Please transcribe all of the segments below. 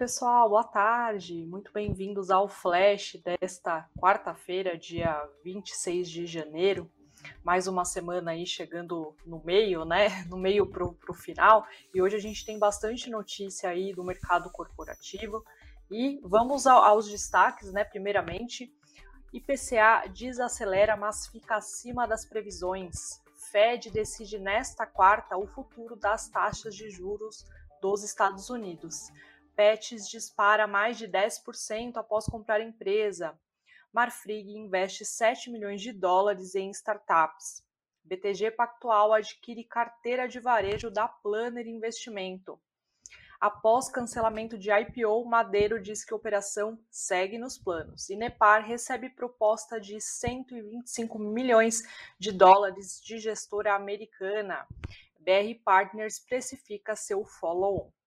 pessoal, boa tarde. Muito bem-vindos ao Flash desta quarta-feira, dia 26 de janeiro. Mais uma semana aí chegando no meio, né? No meio para o final. E hoje a gente tem bastante notícia aí do mercado corporativo. E vamos ao, aos destaques, né? Primeiramente, IPCA desacelera, mas fica acima das previsões. Fed decide nesta quarta o futuro das taxas de juros dos Estados Unidos. Pets dispara mais de 10% após comprar empresa. Marfrig investe 7 milhões de dólares em startups. BTG Pactual adquire carteira de varejo da Planner Investimento. Após cancelamento de IPO, Madeiro diz que a operação segue nos planos. E Nepar recebe proposta de 125 milhões de dólares de gestora americana. BR Partners precifica seu follow-on.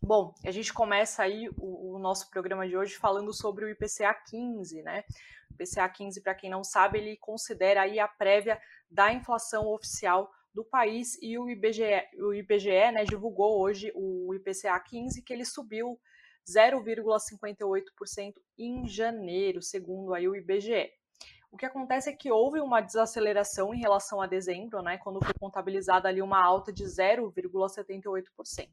Bom, a gente começa aí o, o, nosso programa de hoje falando sobre o IPCA 15, né? O IPCA 15, para quem não sabe, ele considera aí a prévia da inflação oficial do país e o IBGE, o IBGE né, divulgou hoje o IPCA 15 que ele subiu 0,58% em janeiro, segundo aí o IBGE. O que acontece é que houve uma desaceleração em relação a dezembro, né, quando foi contabilizada ali uma alta de 0,78%.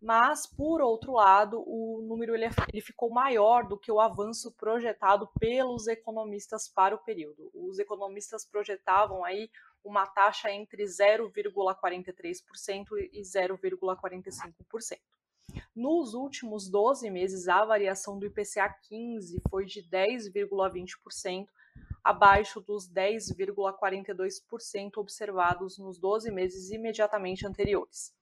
Mas, por outro lado, o número ele, ele ficou maior do que o avanço projetado pelos economistas para o período. Os economistas projetavam aí uma taxa entre 0,43% e 0,45%. Nos últimos 12 meses, a variação do IPCA 15 foi de 10,20%, abaixo dos 10,42% observados nos 12 meses imediatamente anteriores.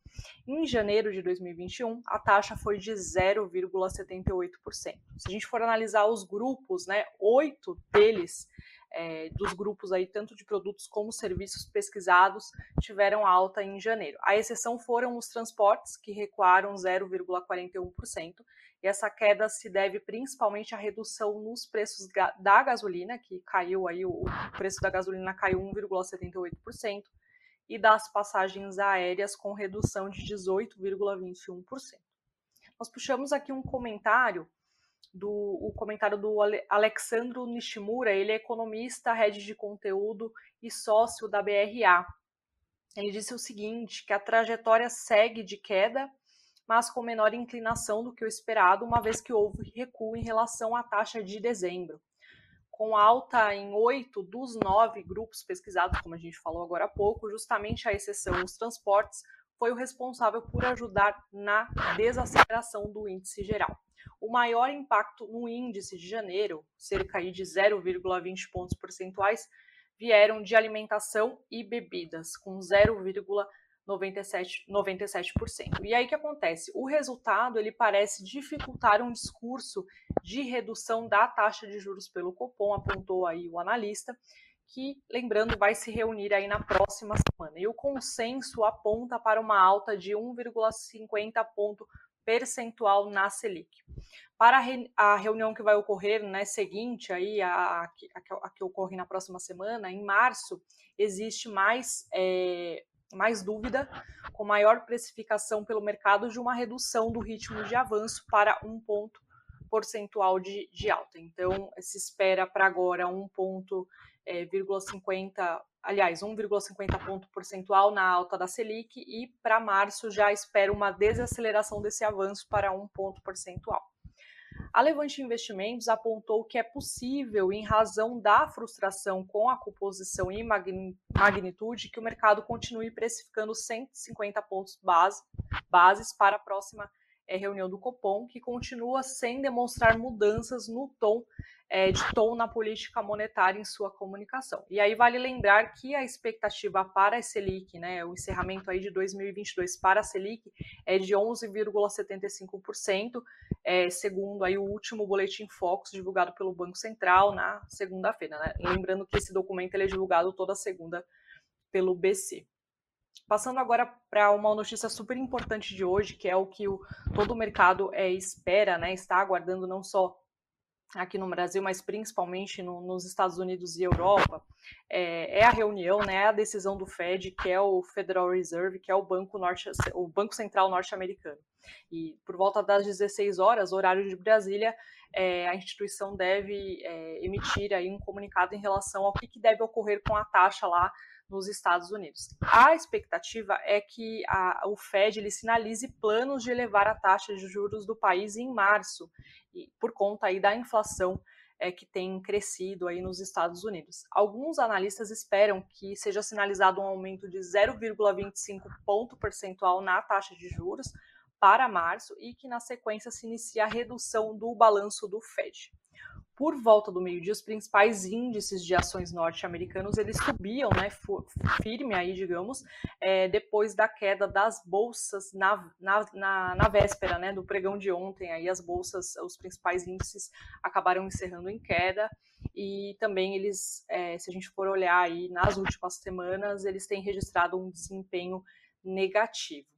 Em janeiro de 2021, a taxa foi de 0,78%. Se a gente for analisar os grupos, né, oito deles, é, dos grupos aí, tanto de produtos como serviços pesquisados, tiveram alta em janeiro. A exceção foram os transportes, que recuaram 0,41%, e essa queda se deve principalmente à redução nos preços da gasolina, que caiu aí, o preço da gasolina caiu 1,78%, e das passagens aéreas com redução de 18,21%. Nós puxamos aqui um comentário do o comentário do Alexandro Nishimura, ele é economista, head de conteúdo e sócio da BRA. Ele disse o seguinte, que a trajetória segue de queda, mas com menor inclinação do que o esperado, uma vez que houve recuo em relação à taxa de dezembro com alta em oito dos nove grupos pesquisados, como a gente falou agora há pouco, justamente a exceção os transportes, foi o responsável por ajudar na desaceleração do índice geral. O maior impacto no índice de janeiro, cerca de 0,20 pontos percentuais, vieram de alimentação e bebidas, com 0,20 97%, 97%. E aí o que acontece? O resultado ele parece dificultar um discurso de redução da taxa de juros pelo Copom, apontou aí o analista, que, lembrando, vai se reunir aí na próxima semana. E o consenso aponta para uma alta de 1,50 ponto percentual na Selic. Para a reunião que vai ocorrer né, seguinte, aí, a, a, a, que ocorre na próxima semana, em março, existe mais é, mais dúvida, com maior precificação pelo mercado de uma redução do ritmo de avanço para um ponto percentual de, de alta. Então, se espera para agora um ponto, é, 50, aliás, 1,50 ponto percentual na alta da Selic e para março já espera uma desaceleração desse avanço para um ponto percentual. A Levante Investimentos apontou que é possível, em razão da frustração com a composição e magnitude, que o mercado continue precificando 150 pontos base, bases para a próxima é, reunião do Copom, que continua sem demonstrar mudanças no tom é, de tom na política monetária em sua comunicação. E aí vale lembrar que a expectativa para a Selic, né, o encerramento aí de 2022 para a Selic é de 11,75%, é, segundo aí o último boletim Focus divulgado pelo Banco Central na segunda-feira. Né? Lembrando que esse documento é divulgado toda segunda pelo BC. Passando agora para uma notícia super importante de hoje, que é o que o, todo o mercado é, espera, né, está aguardando não só aqui no Brasil, mas principalmente no, nos Estados Unidos e Europa, é, é, a reunião, né, a decisão do Fed, que é o Federal Reserve, que é o Banco, Norte, o Banco Central norte-americano. E por volta das 16 horas, horário de Brasília, é, a instituição deve é, emitir aí um comunicado em relação ao que, que deve ocorrer com a taxa lá nos Estados Unidos. A expectativa é que a, o Fed ele sinalize planos de elevar a taxa de juros do país em março, e, por conta aí da inflação é, que tem crescido aí nos Estados Unidos. Alguns analistas esperam que seja sinalizado um aumento de 0,25 ponto percentual na taxa de juros para março e que na sequência se inicie a redução do balanço do Fed por volta do meio-dia, os principais índices de ações norte-americanos eles subiam, né, firme aí, digamos, é, depois da queda das bolsas na, na, na, na, véspera, né, do pregão de ontem. Aí as bolsas, os principais índices acabaram encerrando em queda e também eles, é, se a gente for olhar aí nas últimas semanas, eles têm registrado um desempenho negativo.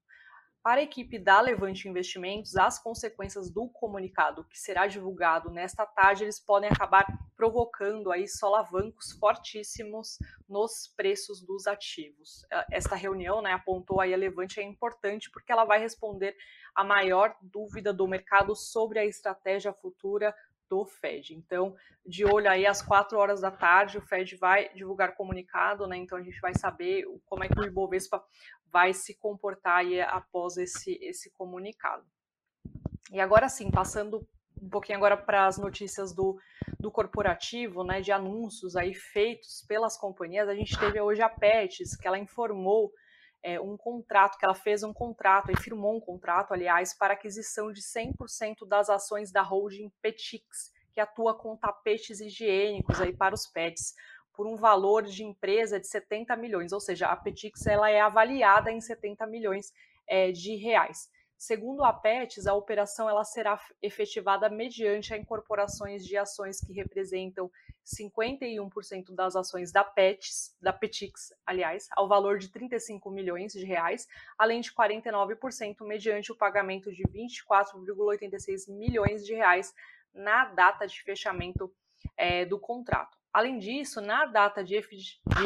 Para a equipe da Levante Investimentos, as consequências do comunicado que será divulgado nesta tarde, eles podem acabar provocando aí solavancos fortíssimos nos preços dos ativos. É, esta reunião, né, apontou aí a Levante é importante porque ela vai responder a maior dúvida do mercado sobre a estratégia futura do Fed. Então, de olho aí às quatro horas da tarde, o Fed vai divulgar comunicado, né? Então a gente vai saber como é que o Ibovespa vai se comportar aí após esse, esse comunicado. E agora sim, passando um pouquinho agora para as notícias do, do corporativo, né, de anúncios aí feitos pelas companhias, a gente teve hoje a Pets, que ela informou é, um contrato, que ela fez um contrato e firmou um contrato, aliás, para aquisição de 100% das ações da holding Petix, que atua com tapetes higiênicos aí para os pets, por um valor de empresa de 70 milhões, ou seja, a Petix ela é avaliada em 70 milhões é, de reais. Segundo a PETS, a operação ela será efetivada mediante a incorporações de ações que representam 51% das ações da PETS, da Petix, aliás, ao valor de 35 milhões de reais, além de 49% mediante o pagamento de 24,86 milhões de reais na data de fechamento é, do contrato. Além disso, na data de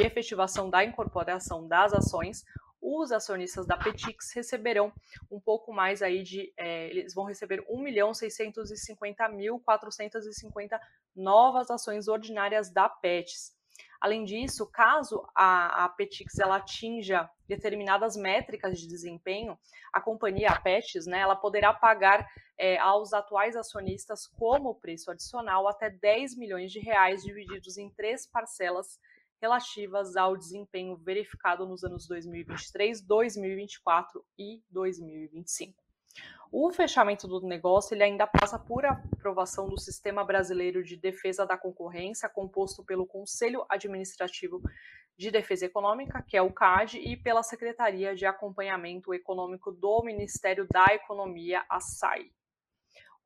efetivação da incorporação das ações, os acionistas da Petix receberão um pouco mais aí de, é, eles vão receber 1 milhão 650 mil 450 novas ações ordinárias da Petix. Além disso, caso a, a Petix ela atinja determinadas métricas de desempenho, a companhia, a Petix, né, ela poderá pagar é, aos atuais acionistas como preço adicional até 10 milhões de reais divididos em três parcelas relativas ao desempenho verificado nos anos 2023, 2024 e 2025. O fechamento do negócio ele ainda passa por aprovação do Sistema Brasileiro de Defesa da Concorrência, composto pelo Conselho Administrativo de Defesa Econômica, que é o CAD, e pela Secretaria de Acompanhamento Econômico do Ministério da Economia, a SAI.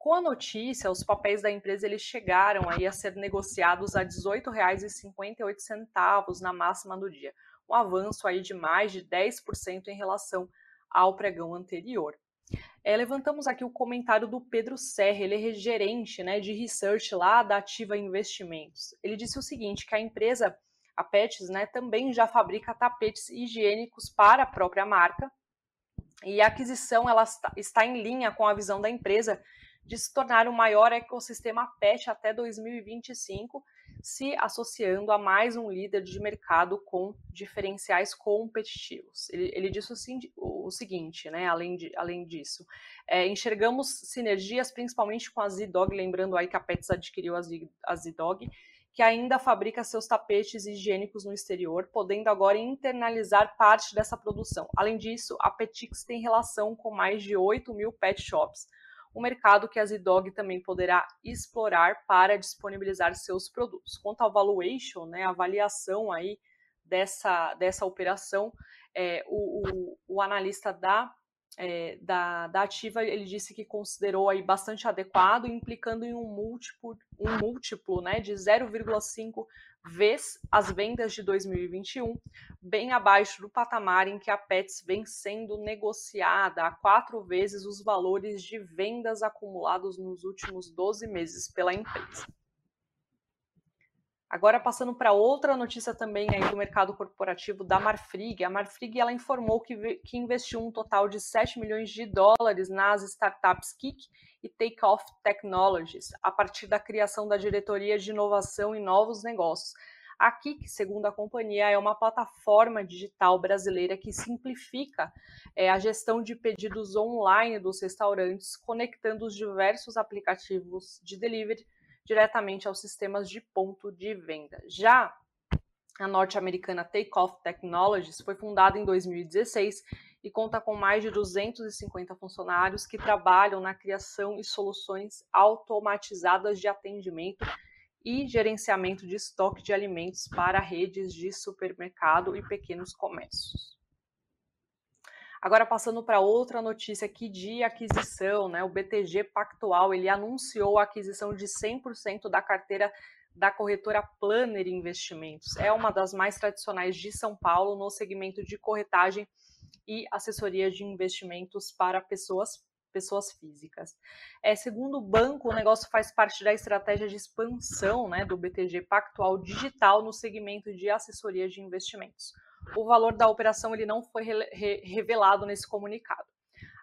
Com a notícia, os papéis da empresa eles chegaram aí a ser negociados a R$ 18,58 na máxima do dia, um avanço aí de mais de 10% em relação ao pregão anterior. É, levantamos aqui o comentário do Pedro Serra, ele é gerente né, de research lá da Ativa Investimentos. Ele disse o seguinte, que a empresa, a Pets, né, também já fabrica tapetes higiênicos para a própria marca, e a aquisição ela está em linha com a visão da empresa de se tornar o maior ecossistema PET até 2025, se associando a mais um líder de mercado com diferenciais competitivos. Ele, ele disse o, o, seguinte, né, além, de, além disso, é, enxergamos sinergias principalmente com a Z-Dog, lembrando aí que a Pets adquiriu a, Z-Dog, que ainda fabrica seus tapetes higiênicos no exterior, podendo agora internalizar parte dessa produção. Além disso, a Petix tem relação com mais de 8 mil pet shops, um mercado que a Zidog também poderá explorar para disponibilizar seus produtos. Quanto ao valuation, né, a avaliação aí dessa, dessa operação, é, o, o, o, analista da, é, da, da Ativa ele disse que considerou aí bastante adequado, implicando em um múltiplo, um múltiplo né, de 0,5 vez as vendas de 2021 bem abaixo do patamar em que a Pets vem sendo negociada a quatro vezes os valores de vendas acumulados nos últimos 12 meses pela empresa. Agora passando para outra notícia também aí do mercado corporativo da Marfrig. A Marfrig ela informou que, que investiu um total de 7 milhões de dólares nas startups Kik e Takeoff Technologies, a partir da criação da diretoria de inovação e novos negócios. A Kik, segundo a companhia, é uma plataforma digital brasileira que simplifica é, a gestão de pedidos online dos restaurantes, conectando os diversos aplicativos de delivery diretamente aos sistemas de ponto de venda. Já a norte-americana Takeoff Technologies foi fundada em 2016 e conta com mais de 250 funcionários que trabalham na criação e soluções automatizadas de atendimento e gerenciamento de estoque de alimentos para redes de supermercado e pequenos comércios. Agora passando para outra notícia aqui de aquisição, né? O BTG Pactual, ele anunciou a aquisição de 100% da carteira da corretora Planner Investimentos. É uma das mais tradicionais de São Paulo no segmento de corretagem e assessoria de investimentos para pessoas pessoas físicas. É, segundo o banco, o negócio faz parte da estratégia de expansão né, do BTG Pactual Digital no segmento de assessoria de investimentos o valor da operação ele não foi re revelado nesse comunicado.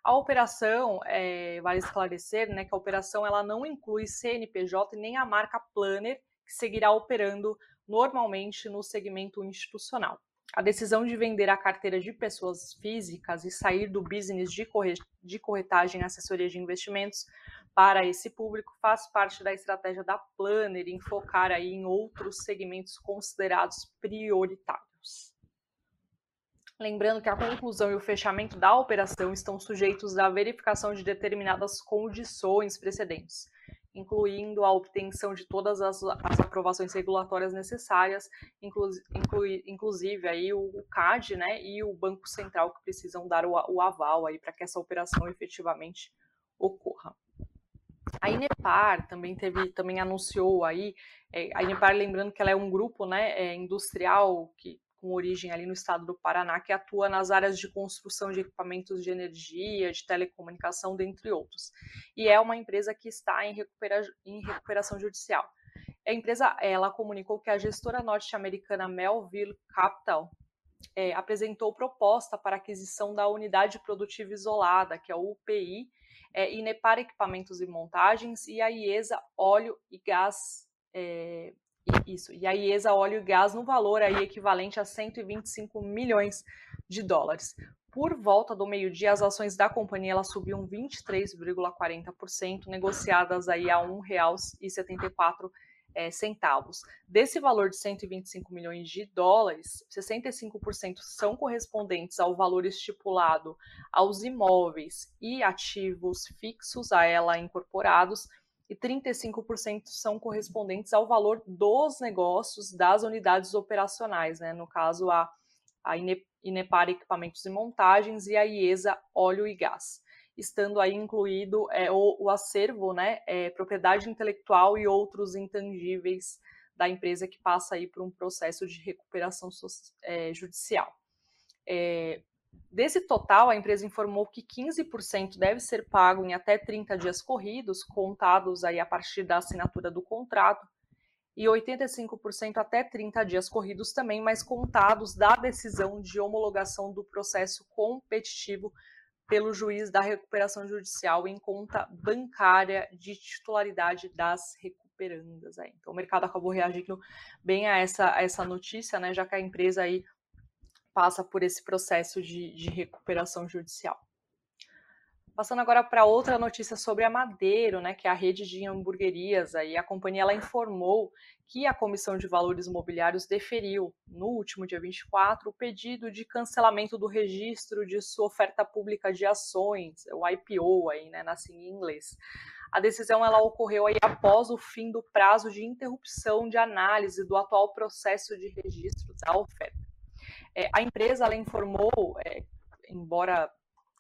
A operação, é, vale esclarecer, né, que a operação ela não inclui CNPJ nem a marca Planner, que seguirá operando normalmente no segmento institucional. A decisão de vender a carteira de pessoas físicas e sair do business de, de corretagem e assessoria de investimentos para esse público faz parte da estratégia da Planner em focar aí em outros segmentos considerados prioritários. Lembrando que a conclusão e o fechamento da operação estão sujeitos à verificação de determinadas condições precedentes, incluindo a obtenção de todas as, as aprovações regulatórias necessárias, inclu, inclusive aí o, o, CAD né, e o Banco Central que precisam dar o, o aval para que essa operação efetivamente ocorra. A Inepar também teve, também anunciou aí, é, a Inepar lembrando que ela é um grupo né, é, industrial que com origem ali no estado do Paraná, que atua nas áreas de construção de equipamentos de energia, de telecomunicação, dentre outros. E é uma empresa que está em, recupera em recuperação judicial. A empresa ela comunicou que a gestora norte-americana Melville Capital é, apresentou proposta para aquisição da unidade produtiva isolada, que é o UPI, é, Inepar Equipamentos e Montagens, e a IESA Óleo e Gás é, isso. E a IESA óleo e gás no valor aí equivalente a 125 milhões de dólares. Por volta do meio-dia, as ações da companhia elas subiam 23,40%, negociadas aí a R$ 1,74 é, centavos. Desse valor de 125 milhões de dólares, 65% são correspondentes ao valor estipulado aos imóveis e ativos fixos a ela incorporados e 35% são correspondentes ao valor dos negócios das unidades operacionais, né? no caso a, a Inepar Equipamentos e Montagens e a IESA Óleo e Gás, estando aí incluído é, o, o, acervo, né, é, propriedade intelectual e outros intangíveis da empresa que passa aí por um processo de recuperação é, judicial. É, Desse total, a empresa informou que 15% deve ser pago em até 30 dias corridos, contados aí a partir da assinatura do contrato, e 85% até 30 dias corridos também, mas contados da decisão de homologação do processo competitivo pelo juiz da recuperação judicial em conta bancária de titularidade das recuperandas. Aí. Então, o mercado acabou reagindo bem a essa, a essa notícia, né, já que a empresa aí passa por esse processo de, de recuperação judicial. Passando agora para outra notícia sobre a Madeiro, né, que é a rede de hamburguerias. Aí a companhia ela informou que a Comissão de Valores Imobiliários deferiu, no último dia 24, o pedido de cancelamento do registro de sua oferta pública de ações, o IPO, aí, né, na em inglês. A decisão ela ocorreu aí após o fim do prazo de interrupção de análise do atual processo de registro da oferta. É, a empresa ela informou, é, embora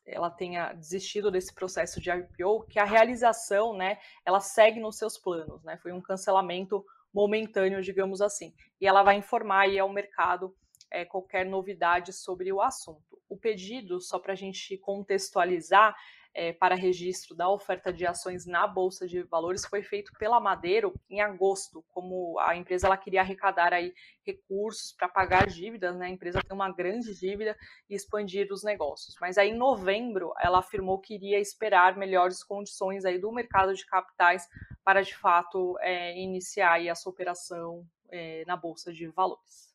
ela tenha desistido desse processo de IPO, que a realização, né, ela segue nos seus planos, né, foi um cancelamento momentâneo, digamos assim. E ela vai informar aí ao mercado é, qualquer novidade sobre o assunto. O pedido, só para a gente contextualizar, é, para registro da oferta de ações na Bolsa de Valores foi feito pela Madeiro em agosto, como a empresa ela queria arrecadar aí recursos para pagar dívidas, né? A empresa tem uma grande dívida e expandir os negócios. Mas aí em novembro ela afirmou que iria esperar melhores condições aí do mercado de capitais para de fato é, iniciar aí essa operação é, na Bolsa de Valores.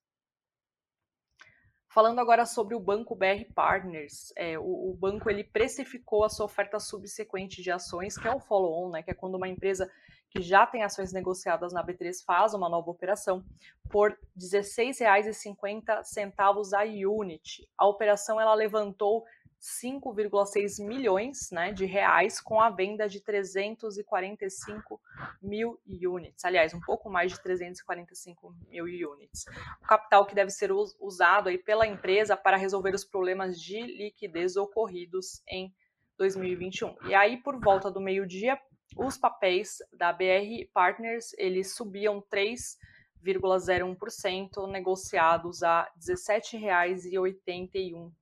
Falando agora sobre o banco BR Partners, é, o, o, banco ele precificou a sua oferta subsequente de ações, que é o follow-on, né, que é quando uma empresa que já tem ações negociadas na B3 faz uma nova operação, por R$ 16,50 a unit. A operação ela levantou 5,6 milhões né, de reais com a venda de 345 mil units. Aliás, um pouco mais de 345 mil units. O capital que deve ser usado aí pela empresa para resolver os problemas de liquidez ocorridos em 2021. E aí, por volta do meio-dia, os papéis da BR Partners eles subiam 3,01%, negociados a R$ 17,81.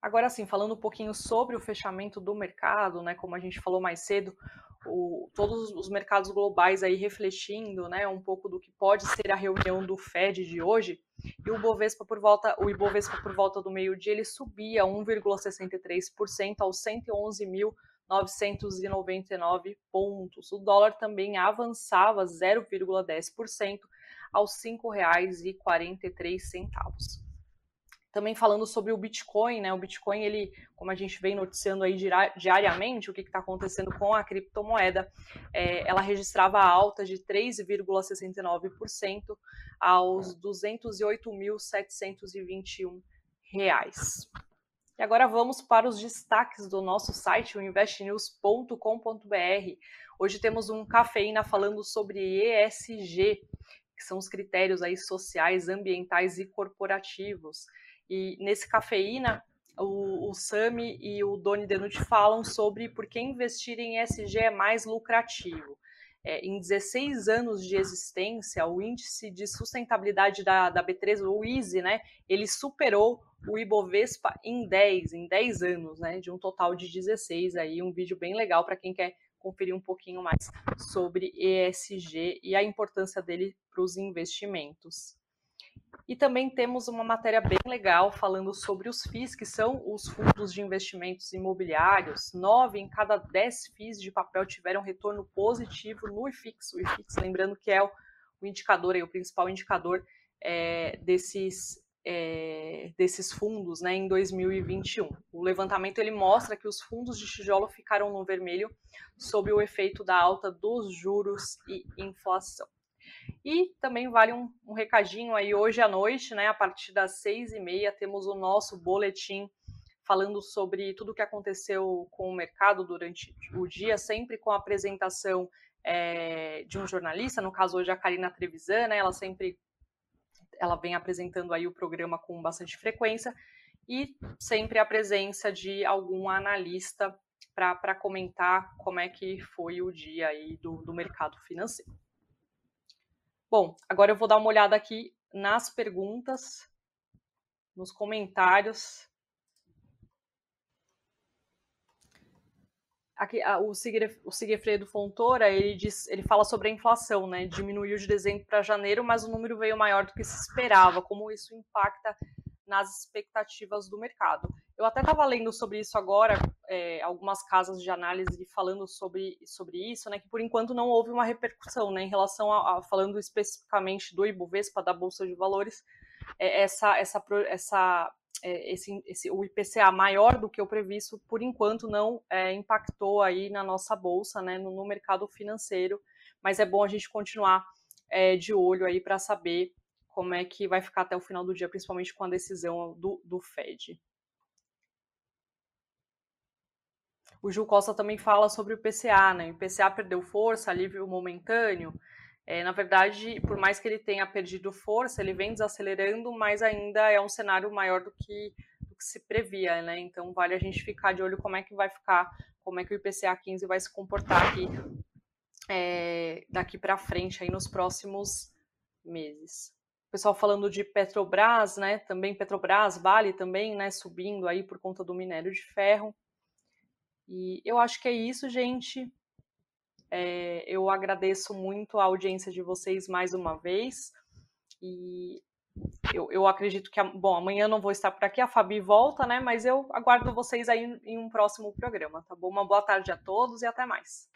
Agora sim, falando um pouquinho sobre o fechamento do mercado, né, como a gente falou mais cedo, o, todos os mercados globais aí refletindo, né, um pouco do que pode ser a reunião do Fed de hoje, e o Bovespa por volta, o Ibovespa por volta do meio-dia ele subia 1,63% aos 111.999 pontos. O dólar também avançava 0,10% aos R$ 5,43 também falando sobre o Bitcoin, né? O Bitcoin, ele, como a gente vem noticiando aí diariamente, o que está acontecendo com a criptomoeda, é, ela registrava alta de 3,69% aos 208.721 reais. E agora vamos para os destaques do nosso site, o investnews.com.br. Hoje temos um cafeína falando sobre ESG, que são os critérios aí sociais, ambientais e corporativos. E nesse cafeína, o, o Sami e o Doni Denuti falam sobre por que investir em ESG é mais lucrativo. É, em 16 anos de existência, o índice de sustentabilidade da, da B3, o ISE, né, ele superou o Ibovespa em 10, em 10 anos, né, de um total de 16. Aí um vídeo bem legal para quem quer conferir um pouquinho mais sobre ESG e a importância dele para os investimentos. E também temos uma matéria bem legal falando sobre os FIIs, que são os fundos de investimentos imobiliários. Nove em cada dez FIIs de papel tiveram retorno positivo no IFIX. O IFIX, lembrando que é o, indicador, o principal indicador é, desses, é, desses fundos né, em 2021. O levantamento ele mostra que os fundos de tijolo ficaram no vermelho sob o efeito da alta dos juros e inflação. E também vale um, um recadinho aí hoje à noite, né? A partir das seis e meia temos o nosso boletim falando sobre tudo o que aconteceu com o mercado durante o dia, sempre com a apresentação é, de um jornalista, no caso hoje a Karina Trevisan, né? Ela sempre ela vem apresentando aí o programa com bastante frequência e sempre a presença de algum analista para comentar como é que foi o dia aí do, do mercado financeiro. Bom, agora eu vou dar uma olhada aqui nas perguntas, nos comentários. Aqui, o, Sigfredo Fontoura, ele, diz, ele fala sobre a inflação, né? Diminuiu de dezembro para janeiro, mas o número veio maior do que se esperava. Como isso impacta nas expectativas do mercado? Eu até estava lendo sobre isso agora, é, algumas casas de análise falando sobre, sobre isso, né, que por enquanto não houve uma repercussão, né, em relação a, a falando especificamente do Ibovespa, da Bolsa de Valores, é, essa, essa, essa, é, esse, esse, o IPCA maior do que o previsto, por enquanto não é, impactou aí na nossa Bolsa, né, no, no, mercado financeiro, mas é bom a gente continuar é, de olho aí para saber como é que vai ficar até o final do dia, principalmente com a decisão do, do Fed. O Gil Costa também fala sobre o PCA, né? O PCA perdeu força, alívio momentâneo. É, na verdade, por mais que ele tenha perdido força, ele vem desacelerando, mas ainda é um cenário maior do que, do que se previa, né? Então vale a gente ficar de olho como é que vai ficar, como é que o IPCA 15 vai se comportar aqui é, daqui para frente aí nos próximos meses. Pessoal falando de Petrobras, né? Também Petrobras, Vale também, né? Subindo aí por conta do minério de ferro. E eu acho que é isso, gente. É, eu agradeço muito a audiência de vocês mais uma vez. E eu, eu acredito que, bom, amanhã eu não vou estar por aqui, a Fabi volta, né? Mas eu aguardo vocês aí em um próximo programa, tá bom? Uma boa tarde a todos e até mais.